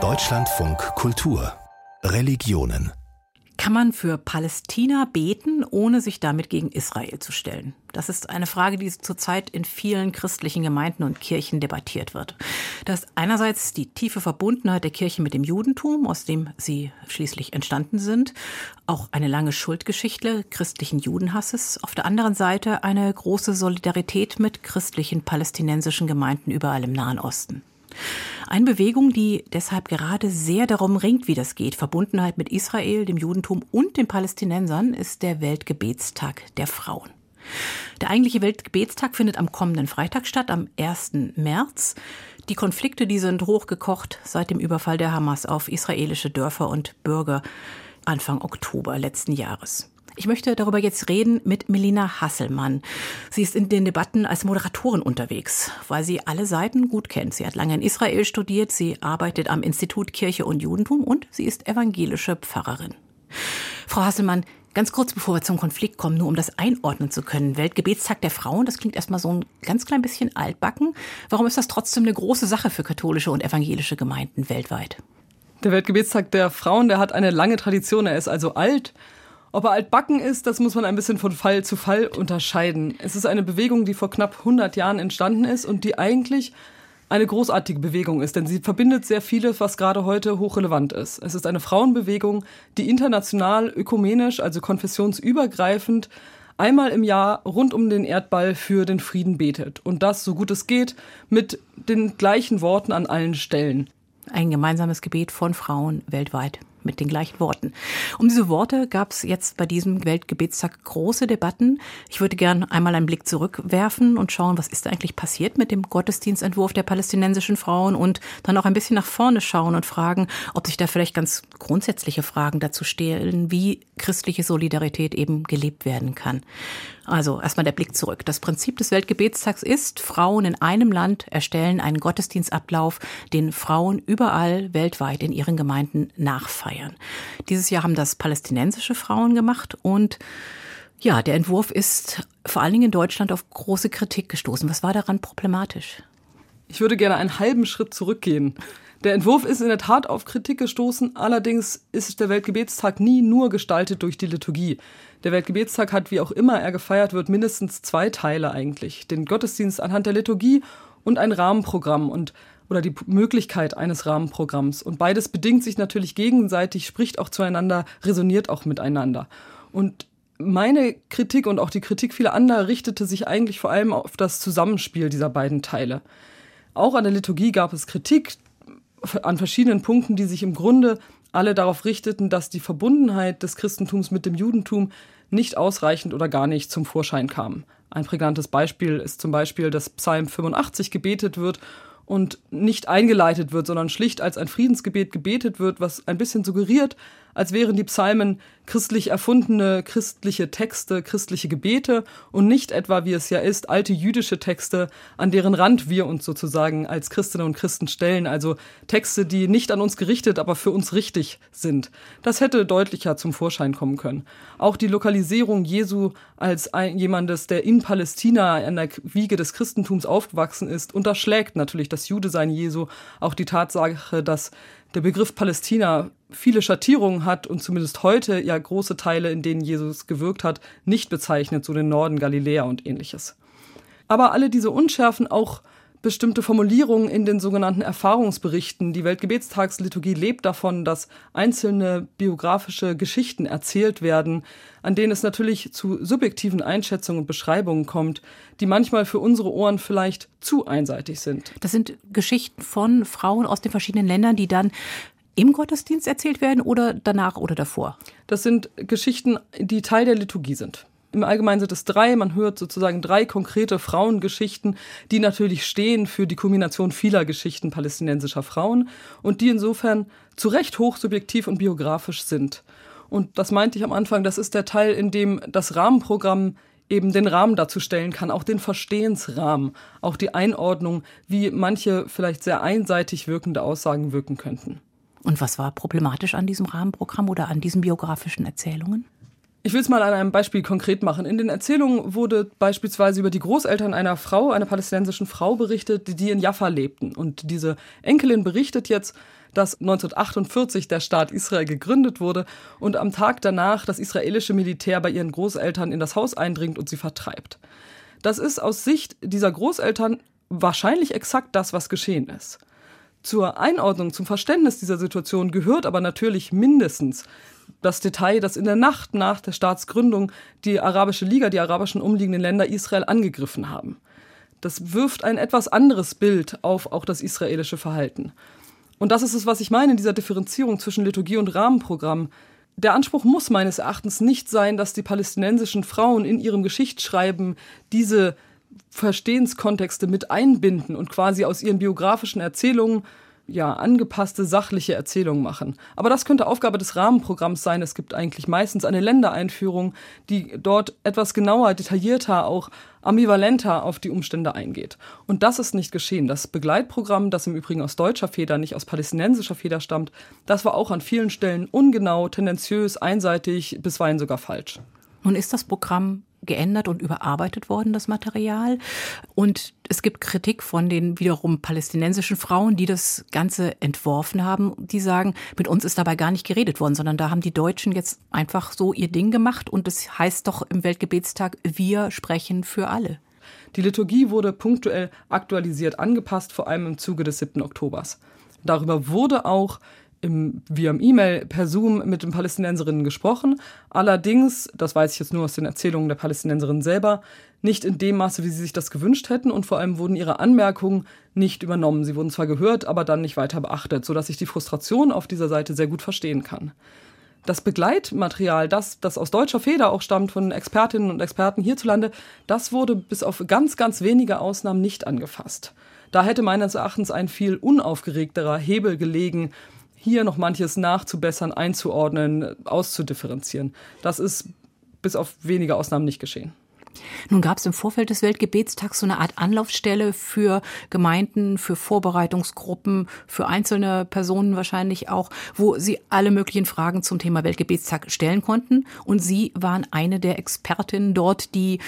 Deutschlandfunk Kultur Religionen kann man für Palästina beten, ohne sich damit gegen Israel zu stellen? Das ist eine Frage, die zurzeit in vielen christlichen Gemeinden und Kirchen debattiert wird. Das ist einerseits die tiefe Verbundenheit der Kirche mit dem Judentum, aus dem sie schließlich entstanden sind, auch eine lange Schuldgeschichte christlichen Judenhasses, auf der anderen Seite eine große Solidarität mit christlichen palästinensischen Gemeinden überall im Nahen Osten. Eine Bewegung, die deshalb gerade sehr darum ringt, wie das geht. Verbundenheit mit Israel, dem Judentum und den Palästinensern ist der Weltgebetstag der Frauen. Der eigentliche Weltgebetstag findet am kommenden Freitag statt, am 1. März. Die Konflikte, die sind hochgekocht seit dem Überfall der Hamas auf israelische Dörfer und Bürger Anfang Oktober letzten Jahres. Ich möchte darüber jetzt reden mit Melina Hasselmann. Sie ist in den Debatten als Moderatorin unterwegs, weil sie alle Seiten gut kennt. Sie hat lange in Israel studiert, sie arbeitet am Institut Kirche und Judentum und sie ist evangelische Pfarrerin. Frau Hasselmann, Ganz kurz, bevor wir zum Konflikt kommen, nur um das einordnen zu können. Weltgebetstag der Frauen, das klingt erstmal so ein ganz klein bisschen altbacken. Warum ist das trotzdem eine große Sache für katholische und evangelische Gemeinden weltweit? Der Weltgebetstag der Frauen, der hat eine lange Tradition. Er ist also alt. Ob er altbacken ist, das muss man ein bisschen von Fall zu Fall unterscheiden. Es ist eine Bewegung, die vor knapp 100 Jahren entstanden ist und die eigentlich eine großartige Bewegung ist, denn sie verbindet sehr vieles, was gerade heute hochrelevant ist. Es ist eine Frauenbewegung, die international, ökumenisch, also konfessionsübergreifend, einmal im Jahr rund um den Erdball für den Frieden betet. Und das, so gut es geht, mit den gleichen Worten an allen Stellen. Ein gemeinsames Gebet von Frauen weltweit mit den gleichen Worten. Um diese Worte gab es jetzt bei diesem Weltgebetstag große Debatten. Ich würde gern einmal einen Blick zurückwerfen und schauen, was ist eigentlich passiert mit dem Gottesdienstentwurf der palästinensischen Frauen und dann auch ein bisschen nach vorne schauen und fragen, ob sich da vielleicht ganz grundsätzliche Fragen dazu stellen, wie christliche Solidarität eben gelebt werden kann. Also erstmal der Blick zurück. Das Prinzip des Weltgebetstags ist, Frauen in einem Land erstellen einen Gottesdienstablauf, den Frauen überall weltweit in ihren Gemeinden nachfeiern. Dieses Jahr haben das palästinensische Frauen gemacht und ja, der Entwurf ist vor allen Dingen in Deutschland auf große Kritik gestoßen. Was war daran problematisch? Ich würde gerne einen halben Schritt zurückgehen. Der Entwurf ist in der Tat auf Kritik gestoßen, allerdings ist der Weltgebetstag nie nur gestaltet durch die Liturgie. Der Weltgebetstag hat, wie auch immer er gefeiert wird, mindestens zwei Teile eigentlich. Den Gottesdienst anhand der Liturgie und ein Rahmenprogramm und oder die Möglichkeit eines Rahmenprogramms. Und beides bedingt sich natürlich gegenseitig, spricht auch zueinander, resoniert auch miteinander. Und meine Kritik und auch die Kritik vieler anderer richtete sich eigentlich vor allem auf das Zusammenspiel dieser beiden Teile. Auch an der Liturgie gab es Kritik, an verschiedenen Punkten, die sich im Grunde alle darauf richteten, dass die Verbundenheit des Christentums mit dem Judentum nicht ausreichend oder gar nicht zum Vorschein kam. Ein prägnantes Beispiel ist zum Beispiel, dass Psalm 85 gebetet wird und nicht eingeleitet wird, sondern schlicht als ein Friedensgebet gebetet wird, was ein bisschen suggeriert, als wären die Psalmen christlich erfundene christliche Texte, christliche Gebete und nicht etwa, wie es ja ist, alte jüdische Texte, an deren Rand wir uns sozusagen als Christinnen und Christen stellen, also Texte, die nicht an uns gerichtet, aber für uns richtig sind. Das hätte deutlicher zum Vorschein kommen können. Auch die Lokalisierung Jesu als ein, jemandes, der in Palästina an der Wiege des Christentums aufgewachsen ist, unterschlägt natürlich das Judesein Jesu, auch die Tatsache, dass der Begriff Palästina viele Schattierungen hat und zumindest heute ja große Teile, in denen Jesus gewirkt hat, nicht bezeichnet, so den Norden Galiläa und ähnliches. Aber alle diese Unschärfen, auch bestimmte Formulierungen in den sogenannten Erfahrungsberichten. Die Weltgebetstagsliturgie lebt davon, dass einzelne biografische Geschichten erzählt werden, an denen es natürlich zu subjektiven Einschätzungen und Beschreibungen kommt, die manchmal für unsere Ohren vielleicht zu einseitig sind. Das sind Geschichten von Frauen aus den verschiedenen Ländern, die dann im Gottesdienst erzählt werden oder danach oder davor? Das sind Geschichten, die Teil der Liturgie sind. Im Allgemeinen sind es drei. Man hört sozusagen drei konkrete Frauengeschichten, die natürlich stehen für die Kombination vieler Geschichten palästinensischer Frauen und die insofern zu Recht hochsubjektiv und biografisch sind. Und das meinte ich am Anfang, das ist der Teil, in dem das Rahmenprogramm eben den Rahmen dazu stellen kann, auch den Verstehensrahmen, auch die Einordnung, wie manche vielleicht sehr einseitig wirkende Aussagen wirken könnten. Und was war problematisch an diesem Rahmenprogramm oder an diesen biografischen Erzählungen? Ich will es mal an einem Beispiel konkret machen. In den Erzählungen wurde beispielsweise über die Großeltern einer Frau, einer palästinensischen Frau berichtet, die in Jaffa lebten. Und diese Enkelin berichtet jetzt, dass 1948 der Staat Israel gegründet wurde und am Tag danach das israelische Militär bei ihren Großeltern in das Haus eindringt und sie vertreibt. Das ist aus Sicht dieser Großeltern wahrscheinlich exakt das, was geschehen ist. Zur Einordnung, zum Verständnis dieser Situation gehört aber natürlich mindestens das Detail, dass in der Nacht nach der Staatsgründung die Arabische Liga, die arabischen umliegenden Länder Israel angegriffen haben. Das wirft ein etwas anderes Bild auf auch das israelische Verhalten. Und das ist es, was ich meine in dieser Differenzierung zwischen Liturgie und Rahmenprogramm. Der Anspruch muss meines Erachtens nicht sein, dass die palästinensischen Frauen in ihrem Geschichtsschreiben diese Verstehenskontexte mit einbinden und quasi aus ihren biografischen Erzählungen ja, angepasste sachliche Erzählungen machen. Aber das könnte Aufgabe des Rahmenprogramms sein. Es gibt eigentlich meistens eine Ländereinführung, die dort etwas genauer, detaillierter, auch ambivalenter auf die Umstände eingeht. Und das ist nicht geschehen. Das Begleitprogramm, das im Übrigen aus deutscher Feder, nicht aus palästinensischer Feder stammt, das war auch an vielen Stellen ungenau, tendenziös, einseitig, bisweilen sogar falsch. Nun ist das Programm geändert und überarbeitet worden, das Material. Und es gibt Kritik von den wiederum palästinensischen Frauen, die das Ganze entworfen haben. Die sagen, mit uns ist dabei gar nicht geredet worden, sondern da haben die Deutschen jetzt einfach so ihr Ding gemacht. Und es das heißt doch im Weltgebetstag, wir sprechen für alle. Die Liturgie wurde punktuell aktualisiert, angepasst, vor allem im Zuge des 7. Oktobers. Darüber wurde auch im, via E-Mail per Zoom mit den Palästinenserinnen gesprochen. Allerdings, das weiß ich jetzt nur aus den Erzählungen der Palästinenserinnen selber, nicht in dem Maße, wie sie sich das gewünscht hätten und vor allem wurden ihre Anmerkungen nicht übernommen. Sie wurden zwar gehört, aber dann nicht weiter beachtet, sodass ich die Frustration auf dieser Seite sehr gut verstehen kann. Das Begleitmaterial, das, das aus deutscher Feder auch stammt von Expertinnen und Experten hierzulande, das wurde bis auf ganz, ganz wenige Ausnahmen nicht angefasst. Da hätte meines Erachtens ein viel unaufgeregterer Hebel gelegen, hier noch manches nachzubessern, einzuordnen, auszudifferenzieren. Das ist bis auf wenige Ausnahmen nicht geschehen. Nun gab es im Vorfeld des Weltgebetstags so eine Art Anlaufstelle für Gemeinden, für Vorbereitungsgruppen, für einzelne Personen wahrscheinlich auch, wo sie alle möglichen Fragen zum Thema Weltgebetstag stellen konnten. Und Sie waren eine der Expertinnen dort, die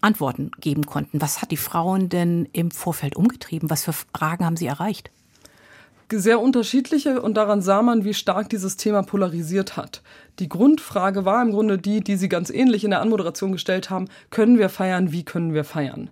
Antworten geben konnten. Was hat die Frauen denn im Vorfeld umgetrieben? Was für Fragen haben Sie erreicht? Sehr unterschiedliche und daran sah man, wie stark dieses Thema polarisiert hat. Die Grundfrage war im Grunde die, die Sie ganz ähnlich in der Anmoderation gestellt haben, können wir feiern, wie können wir feiern?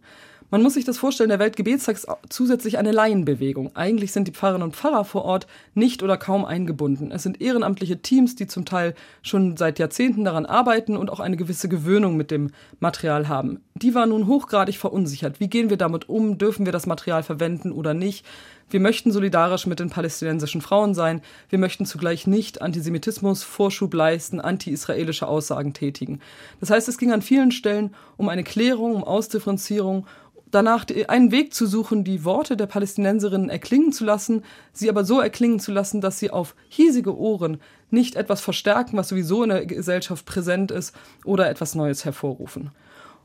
Man muss sich das vorstellen, der Weltgebetstag ist zusätzlich eine Laienbewegung. Eigentlich sind die Pfarrerinnen und Pfarrer vor Ort nicht oder kaum eingebunden. Es sind ehrenamtliche Teams, die zum Teil schon seit Jahrzehnten daran arbeiten und auch eine gewisse Gewöhnung mit dem Material haben. Die waren nun hochgradig verunsichert. Wie gehen wir damit um? Dürfen wir das Material verwenden oder nicht? Wir möchten solidarisch mit den palästinensischen Frauen sein. Wir möchten zugleich nicht Antisemitismus Vorschub leisten, anti-israelische Aussagen tätigen. Das heißt, es ging an vielen Stellen um eine Klärung, um Ausdifferenzierung danach einen Weg zu suchen, die Worte der Palästinenserinnen erklingen zu lassen, sie aber so erklingen zu lassen, dass sie auf hiesige Ohren nicht etwas verstärken, was sowieso in der Gesellschaft präsent ist, oder etwas Neues hervorrufen.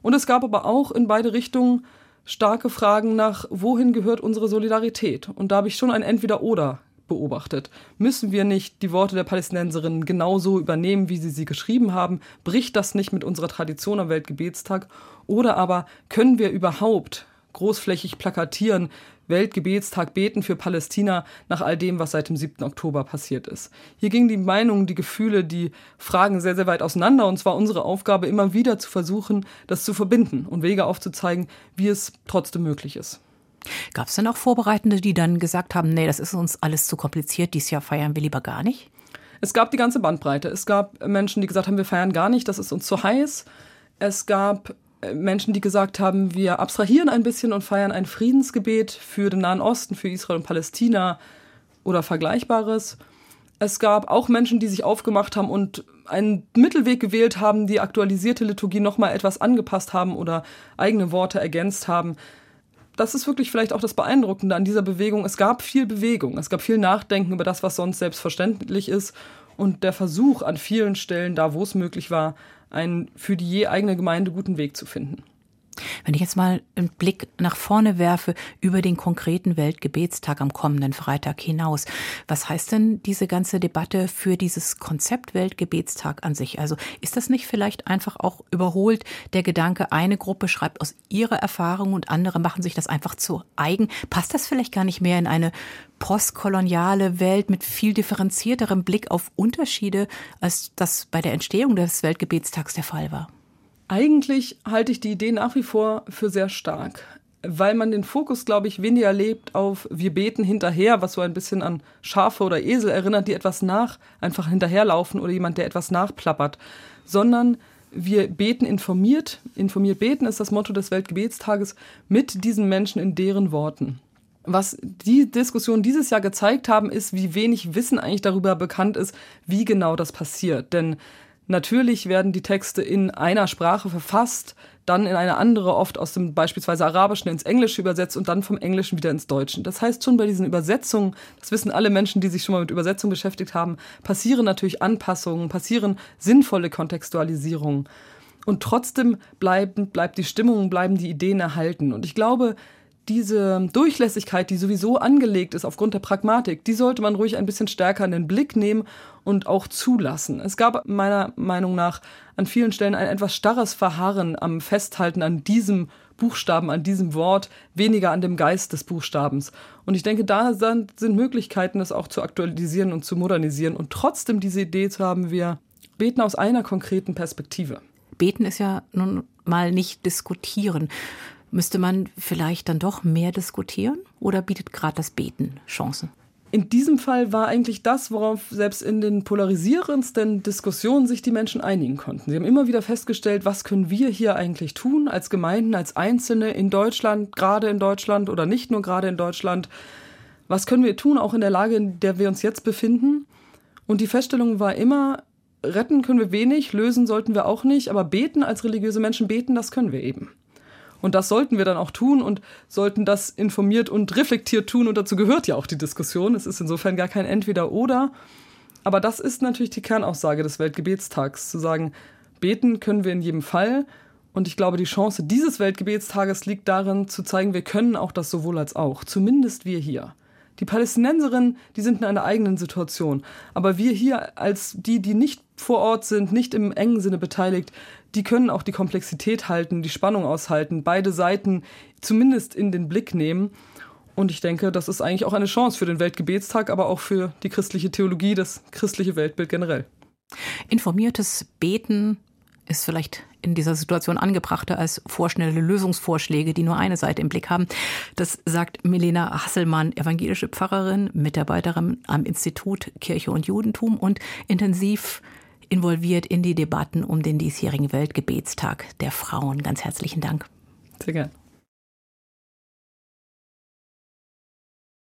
Und es gab aber auch in beide Richtungen starke Fragen nach, wohin gehört unsere Solidarität? Und da habe ich schon ein Entweder-Oder beobachtet. Müssen wir nicht die Worte der Palästinenserinnen genauso übernehmen, wie sie sie geschrieben haben? Bricht das nicht mit unserer Tradition am Weltgebetstag? Oder aber können wir überhaupt großflächig plakatieren, Weltgebetstag beten für Palästina nach all dem, was seit dem 7. Oktober passiert ist. Hier gingen die Meinungen, die Gefühle, die Fragen sehr, sehr weit auseinander und zwar unsere Aufgabe, immer wieder zu versuchen, das zu verbinden und Wege aufzuzeigen, wie es trotzdem möglich ist. Gab es denn auch Vorbereitende, die dann gesagt haben, nee, das ist uns alles zu kompliziert, dieses Jahr feiern wir lieber gar nicht? Es gab die ganze Bandbreite. Es gab Menschen, die gesagt haben, wir feiern gar nicht, das ist uns zu heiß. Es gab Menschen, die gesagt haben, wir abstrahieren ein bisschen und feiern ein Friedensgebet für den Nahen Osten, für Israel und Palästina oder Vergleichbares. Es gab auch Menschen, die sich aufgemacht haben und einen Mittelweg gewählt haben, die aktualisierte Liturgie nochmal etwas angepasst haben oder eigene Worte ergänzt haben. Das ist wirklich vielleicht auch das Beeindruckende an dieser Bewegung. Es gab viel Bewegung, es gab viel Nachdenken über das, was sonst selbstverständlich ist und der Versuch an vielen Stellen, da wo es möglich war, einen für die je eigene Gemeinde guten Weg zu finden. Wenn ich jetzt mal einen Blick nach vorne werfe über den konkreten Weltgebetstag am kommenden Freitag hinaus, was heißt denn diese ganze Debatte für dieses Konzept Weltgebetstag an sich? Also ist das nicht vielleicht einfach auch überholt der Gedanke, eine Gruppe schreibt aus ihrer Erfahrung und andere machen sich das einfach zu eigen? Passt das vielleicht gar nicht mehr in eine postkoloniale Welt mit viel differenzierterem Blick auf Unterschiede, als das bei der Entstehung des Weltgebetstags der Fall war? Eigentlich halte ich die Idee nach wie vor für sehr stark, weil man den Fokus, glaube ich, weniger lebt auf wir beten hinterher, was so ein bisschen an Schafe oder Esel erinnert, die etwas nach einfach hinterherlaufen oder jemand, der etwas nachplappert, sondern wir beten informiert. Informiert beten ist das Motto des Weltgebetstages mit diesen Menschen in deren Worten. Was die Diskussion dieses Jahr gezeigt haben, ist, wie wenig Wissen eigentlich darüber bekannt ist, wie genau das passiert. Denn Natürlich werden die Texte in einer Sprache verfasst, dann in eine andere, oft aus dem beispielsweise Arabischen ins Englische übersetzt und dann vom Englischen wieder ins Deutsche. Das heißt, schon bei diesen Übersetzungen, das wissen alle Menschen, die sich schon mal mit Übersetzung beschäftigt haben, passieren natürlich Anpassungen, passieren sinnvolle Kontextualisierungen. Und trotzdem bleiben, bleibt die Stimmung, bleiben die Ideen erhalten. Und ich glaube, diese Durchlässigkeit, die sowieso angelegt ist aufgrund der Pragmatik, die sollte man ruhig ein bisschen stärker in den Blick nehmen und auch zulassen. Es gab meiner Meinung nach an vielen Stellen ein etwas starres Verharren am Festhalten an diesem Buchstaben, an diesem Wort, weniger an dem Geist des Buchstabens. Und ich denke, da sind Möglichkeiten, das auch zu aktualisieren und zu modernisieren und trotzdem diese Idee zu haben, wir beten aus einer konkreten Perspektive. Beten ist ja nun mal nicht diskutieren. Müsste man vielleicht dann doch mehr diskutieren oder bietet gerade das Beten Chancen? In diesem Fall war eigentlich das, worauf selbst in den polarisierendsten Diskussionen sich die Menschen einigen konnten. Sie haben immer wieder festgestellt, was können wir hier eigentlich tun als Gemeinden, als Einzelne in Deutschland, gerade in Deutschland oder nicht nur gerade in Deutschland. Was können wir tun, auch in der Lage, in der wir uns jetzt befinden? Und die Feststellung war immer, retten können wir wenig, lösen sollten wir auch nicht, aber beten als religiöse Menschen beten, das können wir eben. Und das sollten wir dann auch tun und sollten das informiert und reflektiert tun. Und dazu gehört ja auch die Diskussion. Es ist insofern gar kein Entweder-Oder. Aber das ist natürlich die Kernaussage des Weltgebetstags, zu sagen, beten können wir in jedem Fall. Und ich glaube, die Chance dieses Weltgebetstages liegt darin, zu zeigen, wir können auch das sowohl als auch. Zumindest wir hier. Die Palästinenserinnen, die sind in einer eigenen Situation. Aber wir hier als die, die nicht vor Ort sind, nicht im engen Sinne beteiligt, die können auch die Komplexität halten, die Spannung aushalten, beide Seiten zumindest in den Blick nehmen. Und ich denke, das ist eigentlich auch eine Chance für den Weltgebetstag, aber auch für die christliche Theologie, das christliche Weltbild generell. Informiertes Beten ist vielleicht in dieser Situation angebrachter als vorschnelle Lösungsvorschläge, die nur eine Seite im Blick haben. Das sagt Milena Hasselmann, evangelische Pfarrerin, Mitarbeiterin am Institut Kirche und Judentum und intensiv involviert in die Debatten um den diesjährigen Weltgebetstag der Frauen. Ganz herzlichen Dank. Sehr gerne.